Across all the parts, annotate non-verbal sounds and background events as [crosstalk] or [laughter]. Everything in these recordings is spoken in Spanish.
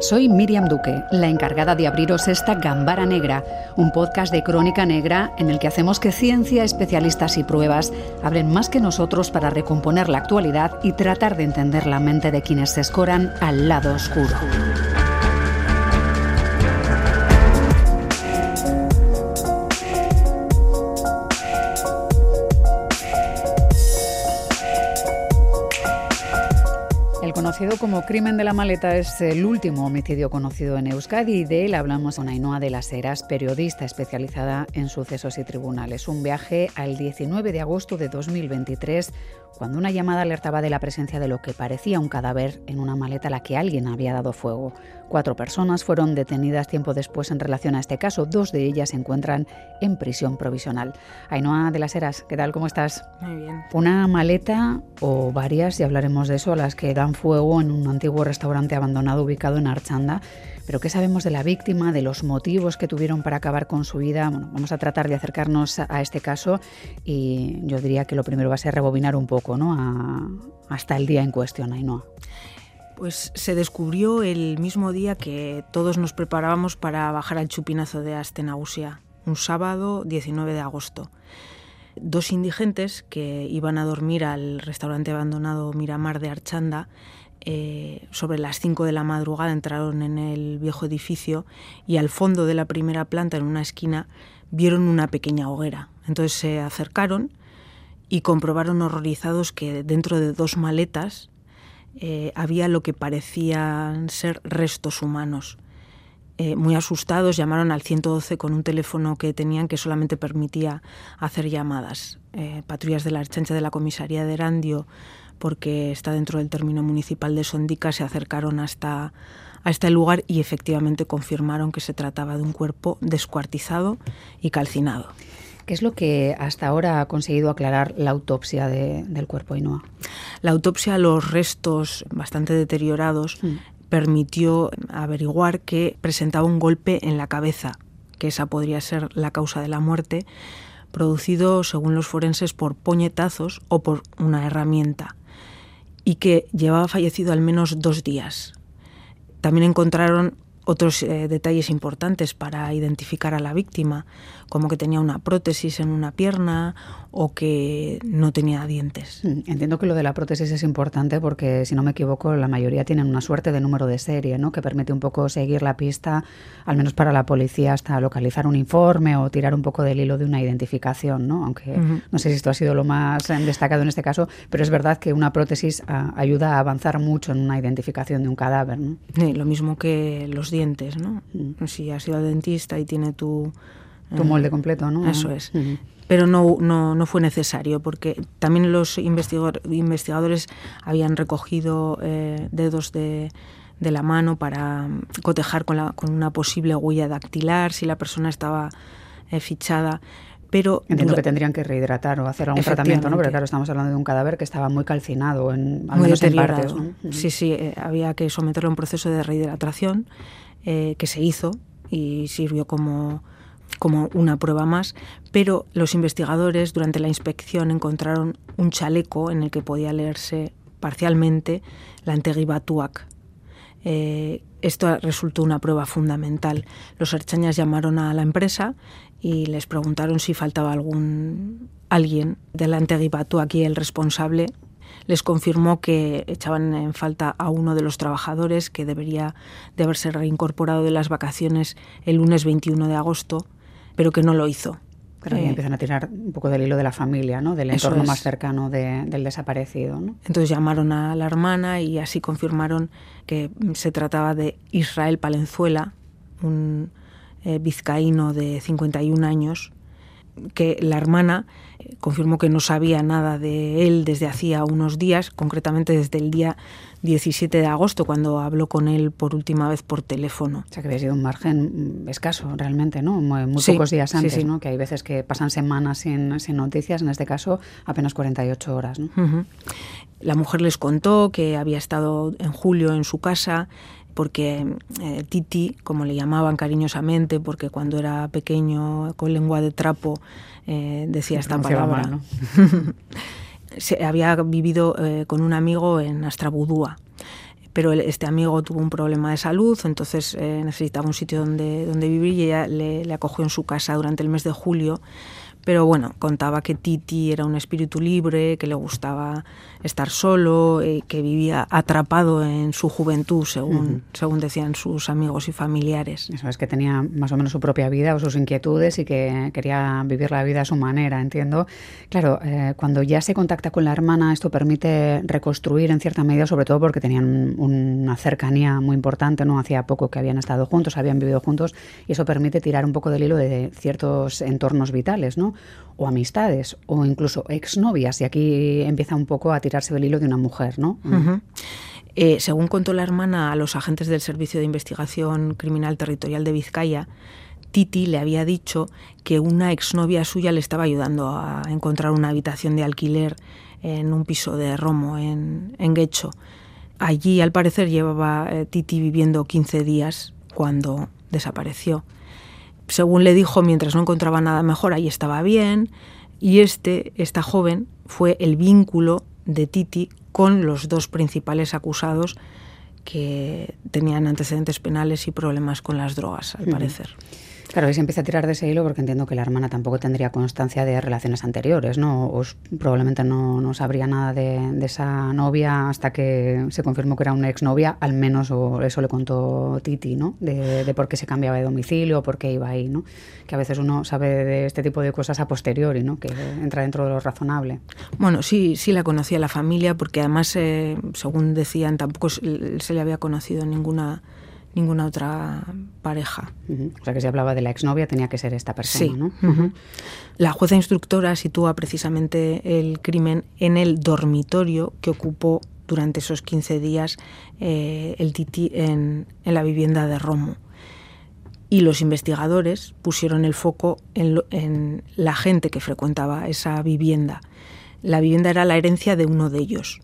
Soy Miriam Duque, la encargada de abriros esta Gambara Negra, un podcast de crónica negra en el que hacemos que ciencia, especialistas y pruebas hablen más que nosotros para recomponer la actualidad y tratar de entender la mente de quienes se escoran al lado oscuro. Conocido como crimen de la maleta es el último homicidio conocido en Euskadi y de él hablamos con Ainhoa de las Heras, periodista especializada en sucesos y tribunales. Un viaje al 19 de agosto de 2023 cuando una llamada alertaba de la presencia de lo que parecía un cadáver en una maleta a la que alguien había dado fuego. Cuatro personas fueron detenidas tiempo después en relación a este caso. Dos de ellas se encuentran en prisión provisional. Ainhoa de las Heras, ¿qué tal? ¿Cómo estás? Muy bien. Una maleta o varias, y hablaremos de eso, a las que dan fuego en un antiguo restaurante abandonado ubicado en Archanda. Pero ¿qué sabemos de la víctima, de los motivos que tuvieron para acabar con su vida? Bueno, vamos a tratar de acercarnos a este caso y yo diría que lo primero va a ser rebobinar un poco, ¿no? hasta el día en cuestión, Ainhoa. Pues se descubrió el mismo día que todos nos preparábamos para bajar al chupinazo de Astenausia, un sábado 19 de agosto. Dos indigentes que iban a dormir al restaurante abandonado Miramar de Archanda eh, sobre las 5 de la madrugada entraron en el viejo edificio y al fondo de la primera planta, en una esquina, vieron una pequeña hoguera. Entonces se acercaron y comprobaron horrorizados que dentro de dos maletas eh, había lo que parecían ser restos humanos. Eh, muy asustados llamaron al 112 con un teléfono que tenían que solamente permitía hacer llamadas. patrullas de la Archancha de la comisaría de Erandio porque está dentro del término municipal de Sondica, se acercaron hasta a este lugar y efectivamente confirmaron que se trataba de un cuerpo descuartizado y calcinado. ¿Qué es lo que hasta ahora ha conseguido aclarar la autopsia del cuerpo Ainhoa? La autopsia a los restos bastante deteriorados mm. permitió averiguar que presentaba un golpe en la cabeza, que esa podría ser la causa de la muerte, producido, según los forenses, por puñetazos o por una herramienta y que llevaba fallecido al menos dos días. También encontraron otros eh, detalles importantes para identificar a la víctima, como que tenía una prótesis en una pierna o que no tenía dientes. Mm, entiendo que lo de la prótesis es importante porque, si no me equivoco, la mayoría tienen una suerte de número de serie, ¿no? que permite un poco seguir la pista, al menos para la policía, hasta localizar un informe o tirar un poco del hilo de una identificación, ¿no? aunque no sé si esto ha sido lo más eh, destacado en este caso, pero es verdad que una prótesis ah, ayuda a avanzar mucho en una identificación de un cadáver. ¿no? lo mismo que los dientes, ¿no? Mm. Si has ido al dentista y tiene tu tu molde completo, ¿no? Eso es. Pero no, no, no, fue necesario porque también los investigadores habían recogido eh, dedos de, de, la mano para cotejar con, la, con una posible huella dactilar si la persona estaba eh, fichada pero entiendo que tendrían que rehidratar o hacer algún tratamiento, ¿no? Pero claro, estamos hablando de un cadáver que estaba muy calcinado, en, al muy menos en partes. Sí, sí, eh, había que someterlo a un proceso de rehidratación que se hizo y sirvió como como una prueba más, pero los investigadores durante la inspección encontraron un chaleco en el que podía leerse parcialmente la Antegibatuac. Eh, esto resultó una prueba fundamental. Los archañas llamaron a la empresa y les preguntaron si faltaba algún alguien del Antegibatuac y el responsable les confirmó que echaban en falta a uno de los trabajadores que debería de haberse reincorporado de las vacaciones el lunes 21 de agosto pero que no lo hizo. Y eh, empiezan a tirar un poco del hilo de la familia, ¿no? Del entorno más cercano del desaparecido, ¿no? Entonces llamaron a la hermana y así confirmaron que se trataba de Israel Palenzuela, un eh, vizcaíno de 51 años, que la hermana confirmó que no sabía nada de él desde hacía unos días, concretamente desde el día 17 de agosto, cuando habló con él por última vez por teléfono. O sea, que había sido un margen escaso realmente, ¿no? Muy, pocos días antes, ¿no? Que hay veces que pasan semanas sin, sin, noticias, en este caso apenas 48 horas, ¿no? La mujer les contó que había estado en julio en su casa, porque eh, Titi, como le llamaban cariñosamente, porque cuando era pequeño con lengua de trapo eh, decía esta palabra, [laughs] Se había vivido eh, con un amigo en Astrabudúa, pero este amigo tuvo un problema de salud, entonces eh, necesitaba un sitio donde, donde vivir y ella le, le acogió en su casa durante el mes de julio pero bueno, contaba que Titi era un espíritu libre, que le gustaba estar solo, eh, que vivía atrapado en su juventud, según, según decían sus amigos y familiares. Eso es que tenía más o menos su propia vida o sus inquietudes y que quería vivir la vida a su manera, entiendo. Claro, eh, cuando ya se contacta con la hermana, esto permite reconstruir en cierta medida, sobre todo porque tenían una cercanía muy importante, ¿no? Hacía poco que habían estado juntos, habían vivido juntos, y eso permite tirar un poco del hilo de ciertos entornos vitales, ¿no? O amistades o incluso exnovias y aquí empieza un poco a tirarse del hilo de una mujer, ¿no? Eh, según contó la hermana a los agentes del Servicio de Investigación Criminal Territorial de Vizcaya, Titi le había dicho que una exnovia suya le estaba ayudando a encontrar una habitación de alquiler en un piso de Romo, en, en Guecho. Allí, al parecer, llevaba eh, Titi viviendo 15 días cuando desapareció según le dijo, mientras no encontraba nada mejor, ahí estaba bien. Y este, esta joven, fue el vínculo de Titi con los dos principales acusados que tenían antecedentes penales y problemas con las drogas, al parecer. Claro, y se empieza a tirar de ese hilo porque entiendo que la hermana tampoco tendría constancia de relaciones anteriores, ¿no? O probablemente no, no sabría nada de, esa novia hasta que se confirmó que era una exnovia, al menos o eso le contó Titi, ¿no? De, por qué se cambiaba de domicilio, por qué iba ahí, ¿no? Que a veces uno sabe de este tipo de cosas a posteriori, ¿no? Que entra dentro de lo razonable. Bueno, sí, sí la conocía la familia porque además, eh, según decían, tampoco se le había conocido ninguna ninguna otra pareja. O sea que si hablaba de la exnovia tenía que ser esta persona, ¿no? La jueza instructora sitúa precisamente el crimen en el dormitorio que ocupó durante esos 15 días eh, el Titi en, la vivienda de Romo. Y los investigadores pusieron el foco en, la gente que frecuentaba esa vivienda. La vivienda era la herencia de uno de ellos.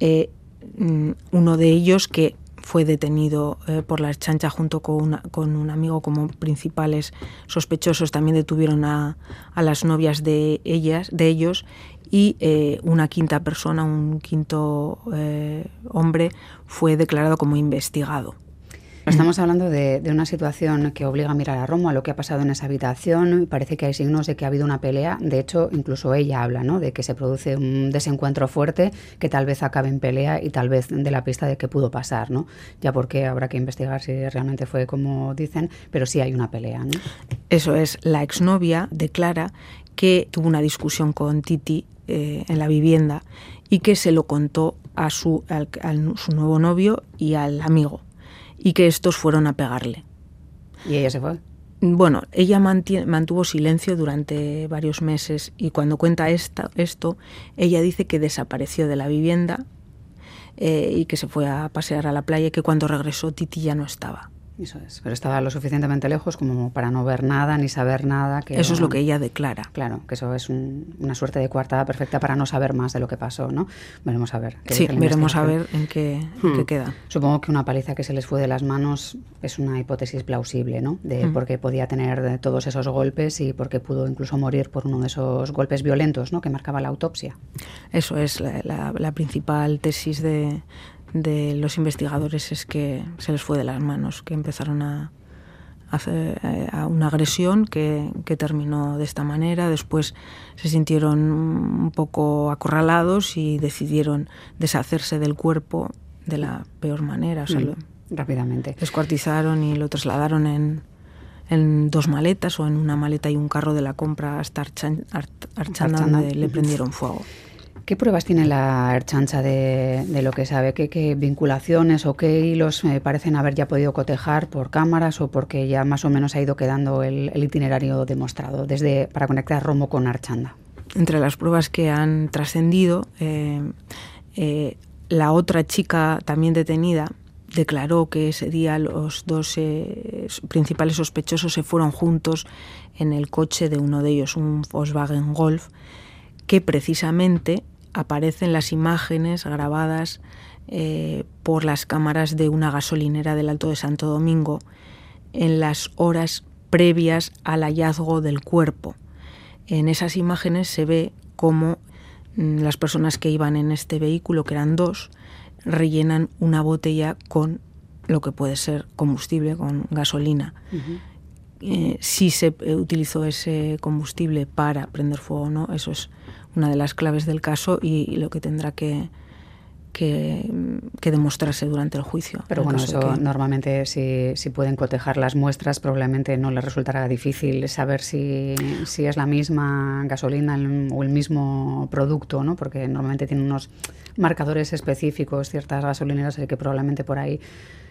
Eh, mm, uno de ellos que fue detenido eh, por la chancha junto con, con, un amigo como principales sospechosos. También detuvieron a, a las novias de ellas, de ellos, y eh, una quinta persona, un quinto eh, hombre, fue declarado como investigado. Estamos hablando de, una situación que obliga a mirar a Romo, a lo que ha pasado en esa habitación. Parece que hay signos de que ha habido una pelea. De hecho, incluso ella habla ¿no? de que se produce un desencuentro fuerte que tal vez acabe en pelea y tal vez de la pista de qué pudo pasar. ¿no? Ya porque habrá que investigar si realmente fue como dicen, pero sí hay una pelea. ¿no? Eso es, la exnovia declara que tuvo una discusión con Titi eh, en la vivienda y que se lo contó a su, a su nuevo novio y al amigo y que estos fueron a pegarle. ¿Y ella se fue? Bueno, ella mantuvo silencio durante varios meses y cuando cuenta esta, esto, ella dice que desapareció de la vivienda eh, y que se fue a pasear a la playa y que cuando regresó Titi ya no estaba. Eso es, pero estaba lo suficientemente lejos como para no ver nada ni saber nada. Que eso es lo que ella declara. Claro, que eso es una suerte de coartada perfecta para no saber más de lo que pasó, ¿no? Veremos a ver. Sí, veremos a ver en qué, hmm. queda. Supongo que una paliza que se les fue de las manos es una hipótesis plausible, ¿no? De hmm. por qué podía tener todos esos golpes y por qué pudo incluso morir por uno de esos golpes violentos, ¿no? Que marcaba la autopsia. Eso es la principal tesis de de los investigadores es que se les fue de las manos, que empezaron a, hacer eh, una agresión que, terminó de esta manera. Después se sintieron un poco acorralados y decidieron deshacerse del cuerpo de la peor manera. Mm, rápidamente. Descuartizaron y lo trasladaron en, en, dos maletas o en una maleta y un carro de la compra hasta Archanda, donde le prendieron fuego. ¿Qué pruebas tiene la Erchancha de, lo que sabe? ¿Qué, vinculaciones o qué hilos me parecen haber ya podido cotejar por cámaras o porque ya más o menos ha ido quedando el, itinerario demostrado desde para conectar Romo con Archanda? Entre las pruebas que han trascendido, eh, eh, la otra chica también detenida declaró que ese día los dos eh, principales sospechosos se fueron juntos en el coche de uno de ellos, un Volkswagen Golf, que precisamente aparecen las imágenes grabadas eh, por las cámaras de una gasolinera del Alto de Santo Domingo en las horas previas al hallazgo del cuerpo. En esas imágenes se ve cómo mm, las personas que iban en este vehículo, que eran dos, rellenan una botella con lo que puede ser combustible, con gasolina. Eh, si se utilizó ese combustible para prender fuego o no, eso es una de las claves del caso y lo que tendrá que, que, demostrarse durante el juicio. Pero bueno, eso normalmente si, si, pueden cotejar las muestras, probablemente no les resultará difícil saber si, si es la misma gasolina o el mismo producto, ¿no? porque normalmente tienen unos marcadores específicos, ciertas gasolineras, que probablemente por ahí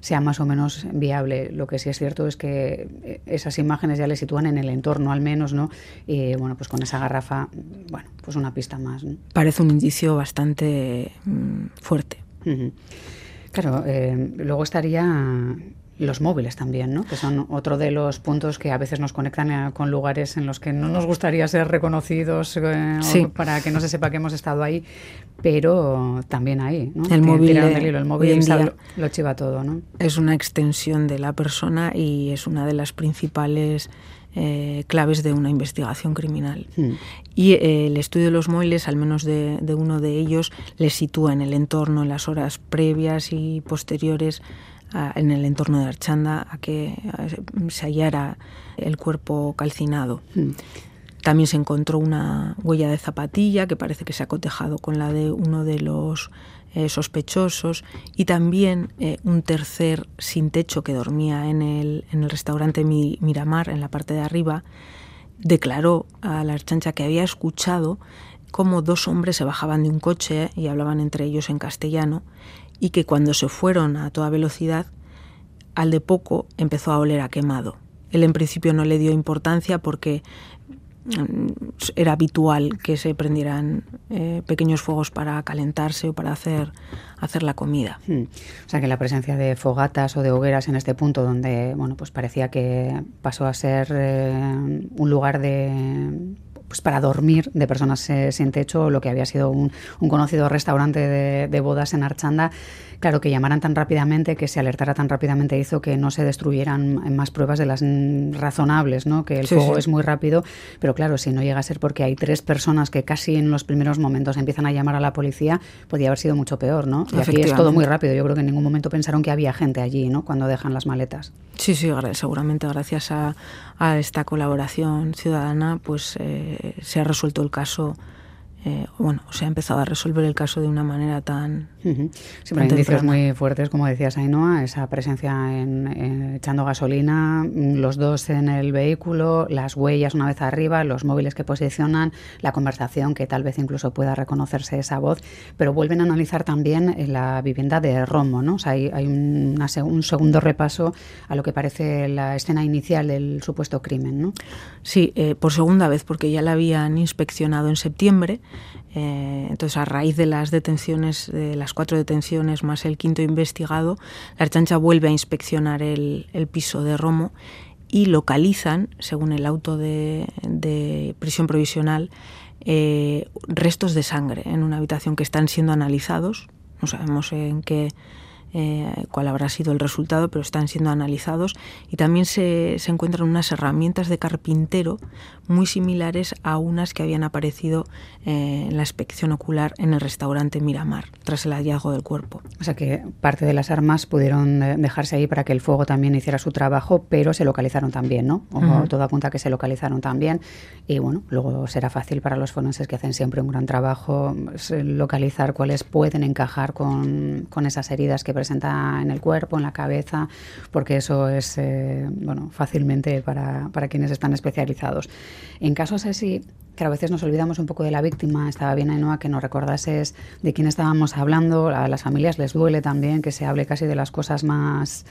sea más o menos viable. Lo que sí es cierto es que eh, esas imágenes ya le sitúan en el entorno al menos, ¿no? Y bueno, pues con esa garrafa, bueno, pues una pista más. Parece un indicio bastante mm, fuerte. Claro, eh, luego estaría los móviles también, ¿no? que son otro de los puntos que a veces nos conectan con lugares en los que no nos gustaría ser reconocidos eh, para que no se sepa que hemos estado ahí, pero también ahí. ¿no? El móvil, el móvil lo, chiva todo. ¿no? Es una extensión de la persona y es una de las principales eh, claves de una investigación criminal. Hmm. Y eh, el estudio de los móviles, al menos de, de, uno de ellos, le sitúa en el entorno, en las horas previas y posteriores en el entorno de Archanda a que se hallara el cuerpo calcinado. Hmm. También se encontró una huella de zapatilla que parece que se ha cotejado con la de uno de los eh, sospechosos y también eh, un tercer sin techo que dormía en el, en el restaurante Miramar, en la parte de arriba, declaró a la archancha que había escuchado cómo dos hombres se bajaban de un coche y hablaban entre ellos en castellano y que cuando se fueron a toda velocidad, al de poco empezó a oler a quemado. Él en principio no le dio importancia porque mm, era habitual que se prendieran eh, pequeños fuegos para calentarse o para hacer, hacer la comida. Hmm. O sea que la presencia de fogatas o de hogueras en este punto donde bueno pues parecía que pasó a ser eh, un lugar de pues para dormir de personas sin techo, lo que había sido un, conocido restaurante de, bodas en Archanda, claro, que llamaran tan rápidamente, que se alertara tan rápidamente, hizo que no se destruyeran más pruebas de las razonables, ¿no? que el fuego es muy rápido, pero claro, si no llega a ser porque hay tres personas que casi en los primeros momentos empiezan a llamar a la policía, podía haber sido mucho peor, ¿no? Y aquí es todo muy rápido, yo creo que en ningún momento pensaron que había gente allí, ¿no? Cuando dejan las maletas. Sí, sí, seguramente gracias a, esta colaboración ciudadana, pues eh, se ha resuelto el caso eh, bueno, se ha empezado a resolver el caso de una manera tan... Uh indicios muy fuertes, como decías Ainhoa, esa presencia en, echando gasolina, los dos en el vehículo, las huellas una vez arriba, los móviles que posicionan, la conversación que tal vez incluso pueda reconocerse esa voz, pero vuelven a analizar también la vivienda de Romo, ¿no? O sea, hay, un segundo repaso a lo que parece la escena inicial del supuesto crimen, ¿no? Sí, eh, por segunda vez, porque ya la habían inspeccionado en septiembre eh, entonces, a raíz de las detenciones, de las cuatro detenciones más el quinto investigado, la Archancha vuelve a inspeccionar el, piso de Romo y localizan, según el auto de, prisión provisional, eh, restos de sangre en una habitación que están siendo analizados. No sabemos en qué eh, cuál habrá sido el resultado, pero están siendo analizados. Y también se, se, encuentran unas herramientas de carpintero muy similares a unas que habían aparecido eh, en la inspección ocular en el restaurante Miramar, tras el hallazgo del cuerpo. O sea que parte de las armas pudieron eh, dejarse ahí para que el fuego también hiciera su trabajo, pero se localizaron también, ¿no? O todo apunta que se localizaron también. Y bueno, luego será fácil para los forenses que hacen siempre un gran trabajo localizar cuáles pueden encajar con, con esas heridas que presenta en el cuerpo, en la cabeza, porque eso es eh, bueno, fácilmente para, para, quienes están especializados. En casos así, que a veces nos olvidamos un poco de la víctima, estaba bien Ainhoa que nos recordases de quién estábamos hablando, a las familias les duele también que se hable casi de las cosas más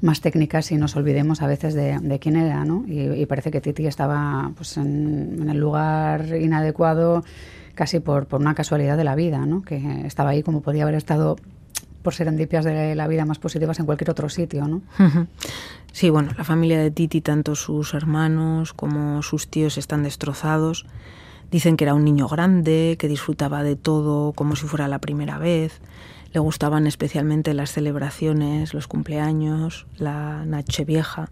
más técnicas y nos olvidemos a veces de, de quién era, ¿no? Y, parece que Titi estaba pues, en, en el lugar inadecuado casi por, por una casualidad de la vida, ¿no? Que estaba ahí como podía haber estado por serendipias de la vida más positivas en cualquier otro sitio, ¿no? Sí, bueno, la familia de Titi, tanto sus hermanos como sus tíos están destrozados. Dicen que era un niño grande, que disfrutaba de todo como si fuera la primera vez. Le gustaban especialmente las celebraciones, los cumpleaños, la noche vieja.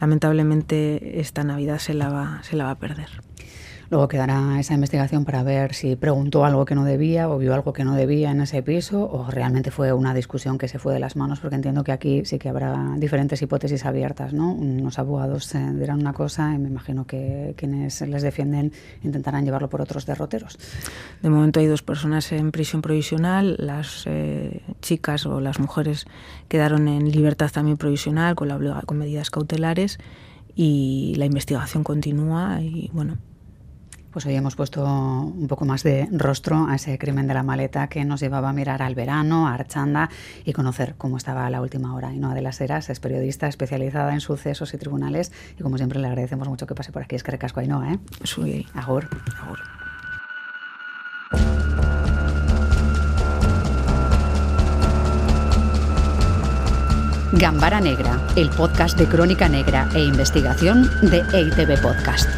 Lamentablemente esta Navidad se la va, se la va a perder. Luego quedará esa investigación para ver si preguntó algo que no debía o vio algo que no debía en ese piso o realmente fue una discusión que se fue de las manos, porque entiendo que aquí sí que habrá diferentes hipótesis abiertas, ¿no? Unos abogados eh, dirán una cosa y me imagino que quienes les defienden intentarán llevarlo por otros derroteros. De momento hay dos personas en prisión provisional, las eh, chicas o las mujeres quedaron en libertad también provisional con, medidas cautelares y la investigación continúa y bueno, pues hoy hemos puesto un poco más de rostro a ese crimen de la maleta que nos llevaba a mirar al verano, a Archanda y conocer cómo estaba a la última hora. Y no de las Heras es periodista especializada en sucesos y tribunales y como siempre le agradecemos mucho que pase por aquí. Es que recasco Ainhoa, ¿eh? Sí. Agur. Agur. Gambara Negra, el podcast de crónica negra e investigación de EITV Podcast.